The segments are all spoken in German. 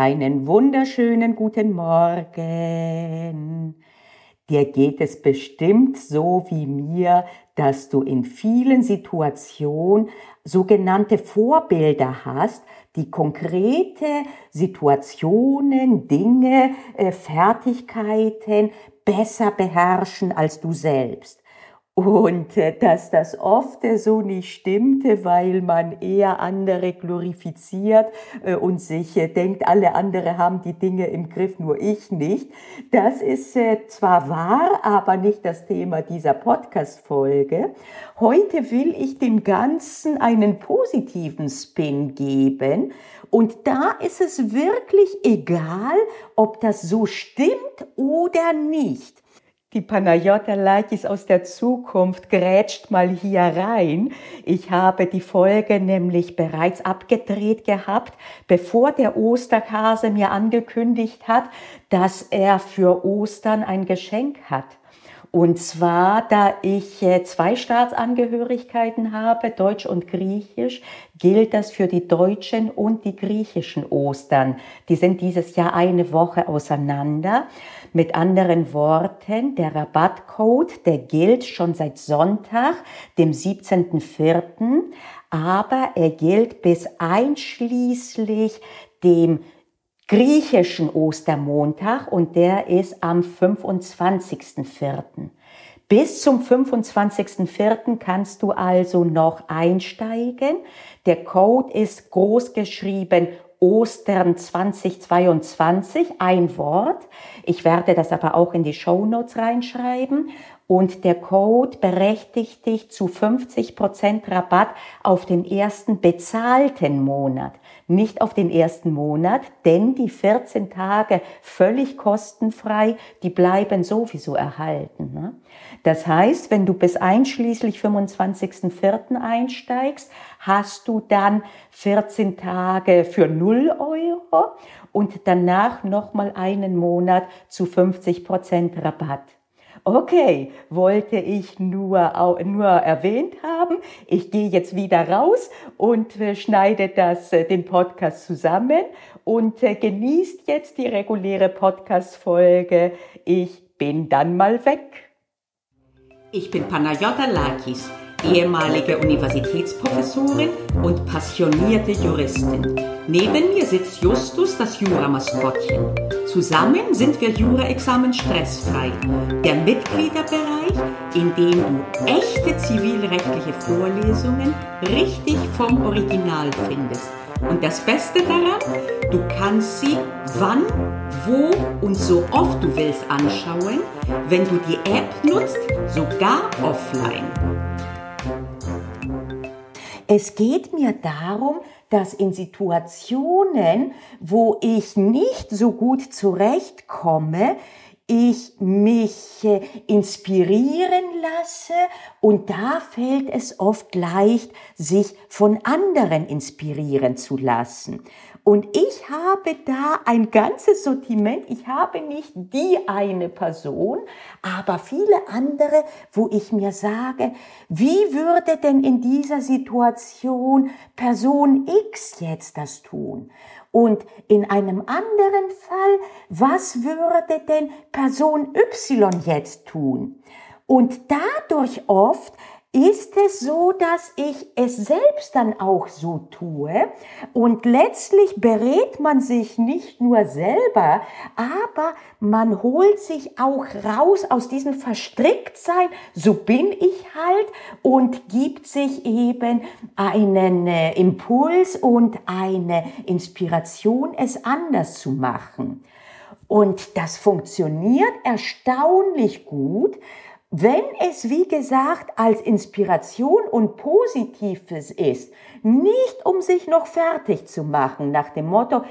Einen wunderschönen guten Morgen. Dir geht es bestimmt so wie mir, dass du in vielen Situationen sogenannte Vorbilder hast, die konkrete Situationen, Dinge, äh, Fertigkeiten besser beherrschen als du selbst. Und äh, dass das oft äh, so nicht stimmte, weil man eher andere glorifiziert äh, und sich denkt, alle andere haben die Dinge im Griff, nur ich nicht. Das ist zwar wahr, aber nicht das Thema dieser Podcast-Folge. Heute will ich dem Ganzen einen positiven Spin geben. Und da ist es wirklich egal, ob das so stimmt oder nicht. Die Panayota Lakis aus der Zukunft grätscht mal hier rein. Ich habe die Folge nämlich bereits abgedreht gehabt, bevor der Osterhase mir angekündigt hat, dass er für Ostern ein Geschenk hat. Und zwar, da ich äh, zwei Staatsangehörigkeiten habe, Deutsch und Griechisch, gilt das für die deutschen und die griechischen Ostern. Die sind dieses Jahr eine Woche auseinander. Mit anderen Worten, der Rabattcode, der gilt schon seit Sonntag, dem 17.04., aber er gilt bis einschließlich dem griechischen Ostermontag und der ist am 25.04. Bis zum 25.04. kannst du also noch einsteigen. Der Code ist groß geschrieben Ostern 2022, ein Wort. Ich werde das aber auch in die Show Notes reinschreiben. Und der Code berechtigt dich zu 50% Rabatt auf den ersten bezahlten Monat. Nicht auf den ersten Monat, denn die 14 Tage völlig kostenfrei, die bleiben sowieso erhalten. Ne? Das heißt, wenn du bis einschließlich 25.04. einsteigst, hast du dann 14 Tage für 0 Euro und danach nochmal einen Monat zu 50 Prozent Rabatt. Okay, wollte ich nur, nur erwähnt haben. Ich gehe jetzt wieder raus und äh, schneide das, äh, den Podcast zusammen und äh, genießt jetzt die reguläre Podcast-Folge. Ich bin dann mal weg. Ich bin Panayota Lakis, ehemalige Universitätsprofessorin und passionierte Juristin. Neben mir sitzt Justus, das Juramaskottchen. Zusammen sind wir Jura-Examen stressfrei. Der Mitgliederbereich, in dem du echte zivilrechtliche Vorlesungen richtig vom Original findest. Und das Beste daran, du kannst sie wann, wo und so oft du willst anschauen, wenn du die App nutzt, sogar offline. Es geht mir darum, dass in Situationen, wo ich nicht so gut zurechtkomme, ich mich äh, inspirieren lasse und da fällt es oft leicht, sich von anderen inspirieren zu lassen. Und ich habe da ein ganzes Sortiment. Ich habe nicht die eine Person, aber viele andere, wo ich mir sage, wie würde denn in dieser Situation Person X jetzt das tun? Und in einem anderen Fall, was würde denn Person Y jetzt tun? Und dadurch oft ist es so, dass ich es selbst dann auch so tue und letztlich berät man sich nicht nur selber, aber man holt sich auch raus aus diesem Verstricktsein, so bin ich halt und gibt sich eben einen äh, Impuls und eine Inspiration, es anders zu machen. Und das funktioniert erstaunlich gut, wenn es, wie gesagt, als Inspiration und Positives ist, nicht um sich noch fertig zu machen, nach dem Motto,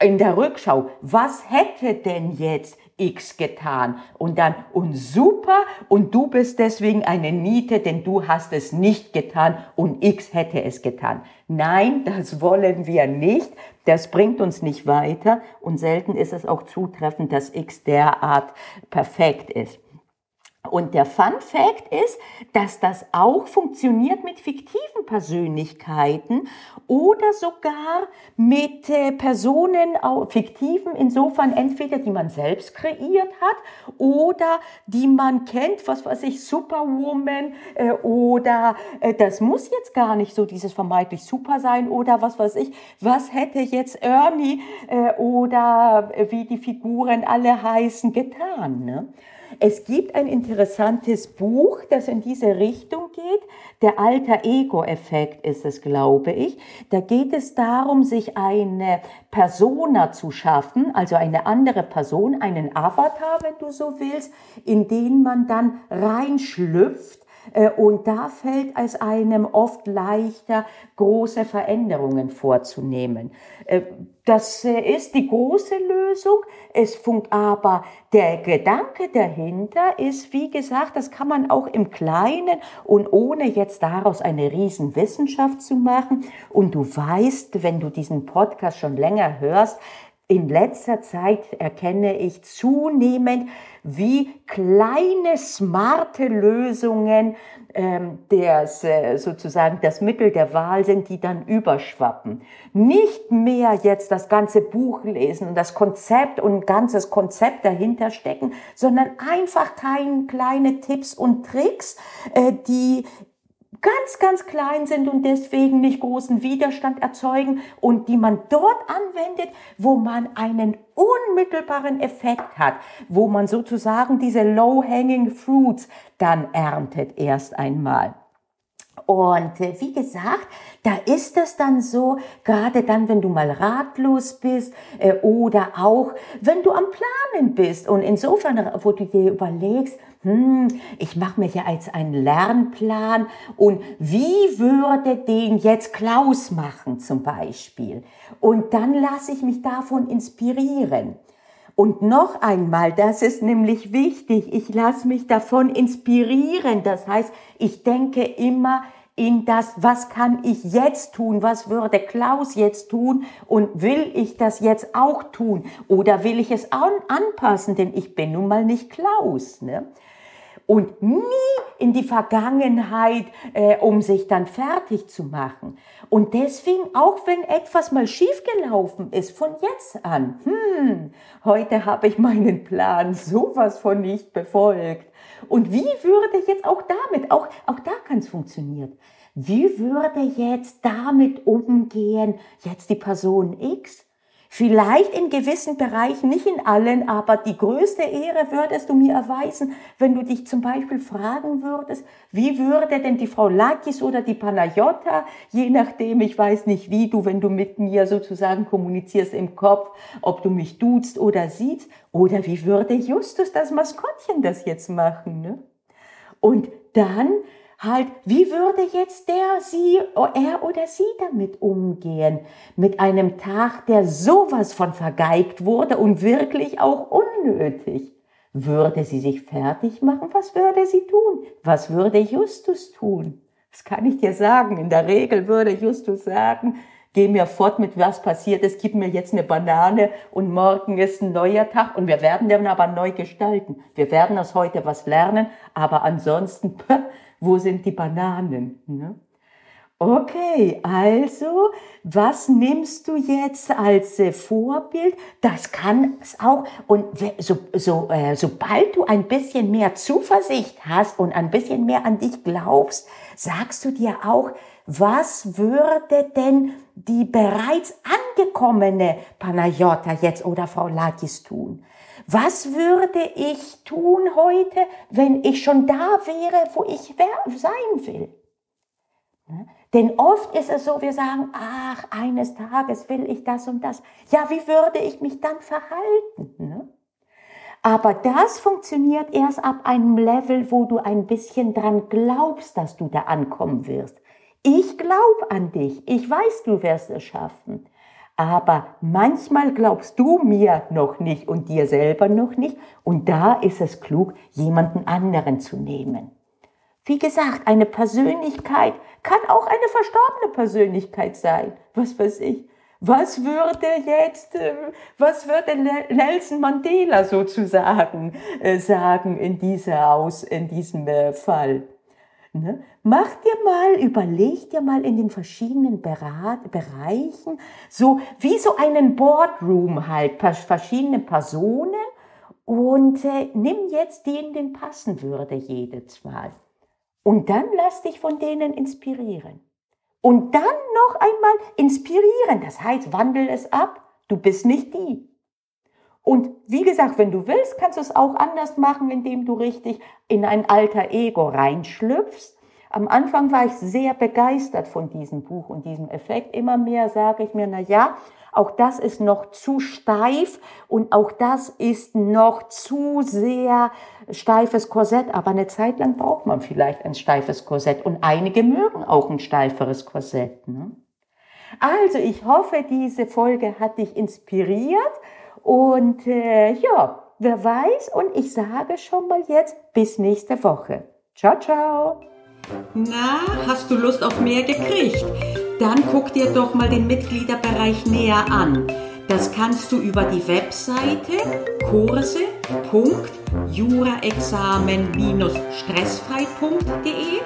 in der Rückschau, was hätte denn jetzt X getan? Und dann, und super, und du bist deswegen eine Niete, denn du hast es nicht getan und X hätte es getan. Nein, das wollen wir nicht. Das bringt uns nicht weiter und selten ist es auch zutreffend, dass X derart perfekt ist. Und der Fun Fact ist, dass das auch funktioniert mit fiktiven Persönlichkeiten oder sogar mit äh, Personen, fiktiven insofern entweder die man selbst kreiert hat oder die man kennt, was weiß ich, Superwoman äh, oder äh, das muss jetzt gar nicht so dieses vermeintlich Super sein oder was weiß ich, was hätte jetzt Ernie oder wie die Figuren alle heißen getan. Ne? Es gibt ein interessantes Buch, das in diese Richtung geht. Der alter Ego-Effekt ist es, glaube ich. Da geht es darum, sich eine Persona zu schaffen, also eine andere Person, einen Avatar, wenn du so willst, in den man dann reinschlüpft und da fällt es einem oft leichter, große Veränderungen vorzunehmen. Äh, das äh, ist die große Lösung. Es funkt aber der Gedanke dahinter ist, wie gesagt, das kann man auch im Kleinen und ohne jetzt daraus eine Riesenwissenschaft zu machen. Und du weißt, wenn du diesen Podcast schon länger hörst, in letzter Zeit erkenne ich zunehmend, wie kleine, smarte Lösungen ähm, des, äh, sozusagen das Mittel der Wahl sind, die dann überschwappen. Nicht mehr jetzt das ganze Buch lesen und das Konzept und ein ganzes Konzept dahinter stecken, sondern einfach kleine Tipps und Tricks, äh, die ganz, ganz klein sind und deswegen nicht großen Widerstand erzeugen und die man dort anwendet, wo man einen unmittelbaren Effekt hat, wo man sozusagen diese low-hanging fruits dann erntet erst einmal. Und äh, wie gesagt, da ist es dann so, gerade dann, wenn du mal ratlos bist äh, oder auch wenn du am Planen bist. Und insofern, wo du dir überlegst, hm, ich mache mir ja als einen Lernplan und wie würde den jetzt Klaus machen zum Beispiel? Und dann lasse ich mich davon inspirieren. Und noch einmal, das ist nämlich wichtig, ich lasse mich davon inspirieren. Das heißt, ich denke immer in das, was kann ich jetzt tun, was würde Klaus jetzt tun und will ich das jetzt auch tun oder will ich es anpassen, denn ich bin nun mal nicht Klaus. Ne? und nie in die Vergangenheit, äh, um sich dann fertig zu machen. Und deswegen, auch wenn etwas mal schiefgelaufen ist, von jetzt an, hm, heute habe ich meinen Plan sowas von nicht befolgt. Und wie würde jetzt auch damit, auch, auch da kann es funktionieren, wie würde jetzt damit umgehen jetzt die Person X? Vielleicht in gewissen Bereichen, nicht in allen, aber die größte Ehre würdest du mir erweisen, wenn du dich zum Beispiel fragen würdest, wie würde denn die Frau Lakis oder die Panayota, je nachdem, ich weiß nicht wie du, wenn du mit mir sozusagen kommunizierst im Kopf, ob du mich duzt oder siehst, oder wie würde Justus das Maskottchen das jetzt machen, ne? Und dann halt, wie würde jetzt der, sie, er oder sie damit umgehen? Mit einem Tag, der sowas von vergeigt wurde und wirklich auch unnötig. Würde sie sich fertig machen? Was würde sie tun? Was würde Justus tun? Das kann ich dir sagen. In der Regel würde Justus sagen, geh mir fort mit was passiert ist, gib mir jetzt eine Banane und morgen ist ein neuer Tag und wir werden den aber neu gestalten. Wir werden aus heute was lernen, aber ansonsten, wo sind die Bananen? Ne? Okay, also was nimmst du jetzt als äh, Vorbild? Das kann es auch. Und so, so, äh, sobald du ein bisschen mehr Zuversicht hast und ein bisschen mehr an dich glaubst, sagst du dir auch, was würde denn die bereits angekommene Panayota jetzt oder Frau Lakis tun? Was würde ich tun heute, wenn ich schon da wäre, wo ich sein will? Ne? Denn oft ist es so, wir sagen, ach, eines Tages will ich das und das. Ja, wie würde ich mich dann verhalten? Ne? Aber das funktioniert erst ab einem Level, wo du ein bisschen dran glaubst, dass du da ankommen wirst. Ich glaube an dich. Ich weiß, du wirst es schaffen. Aber manchmal glaubst du mir noch nicht und dir selber noch nicht. Und da ist es klug, jemanden anderen zu nehmen. Wie gesagt, eine Persönlichkeit kann auch eine verstorbene Persönlichkeit sein. Was weiß ich. Was würde jetzt, äh, was würde Nelson Mandela sozusagen äh, sagen in dieser Aus, in diesem äh, Fall? Ne? Mach dir mal, überleg dir mal in den verschiedenen Berat Bereichen, so wie so einen Boardroom halt, verschiedene Personen und äh, nimm jetzt die in den passen würde, jedes Mal. Und dann lass dich von denen inspirieren. Und dann noch einmal inspirieren. Das heißt, wandel es ab. Du bist nicht die. Und wie gesagt, wenn du willst, kannst du es auch anders machen, indem du richtig in ein alter Ego reinschlüpfst. Am Anfang war ich sehr begeistert von diesem Buch und diesem Effekt. Immer mehr sage ich mir, na ja, auch das ist noch zu steif und auch das ist noch zu sehr steifes Korsett. Aber eine Zeit lang braucht man vielleicht ein steifes Korsett und einige mögen auch ein steiferes Korsett. Ne? Also ich hoffe, diese Folge hat dich inspiriert und äh, ja, wer weiß und ich sage schon mal jetzt bis nächste Woche. Ciao, ciao. Na, hast du Lust auf mehr gekriegt? Dann guck dir doch mal den Mitgliederbereich näher an. Das kannst du über die Webseite kurse.juraexamen-stressfrei.de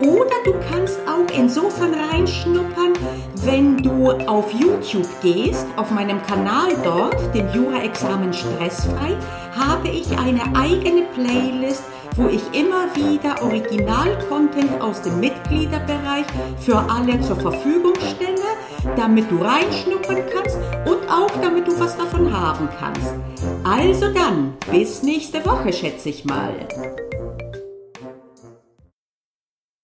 oder du kannst auch insofern reinschnuppern, wenn du auf YouTube gehst, auf meinem Kanal dort, dem Jura-Examen Stressfrei, habe ich eine eigene Playlist wo ich immer wieder Original-Content aus dem Mitgliederbereich für alle zur Verfügung stelle, damit du reinschnuppern kannst. und auch damit du was davon haben kannst. Also dann, bis nächste Woche, schätze ich mal.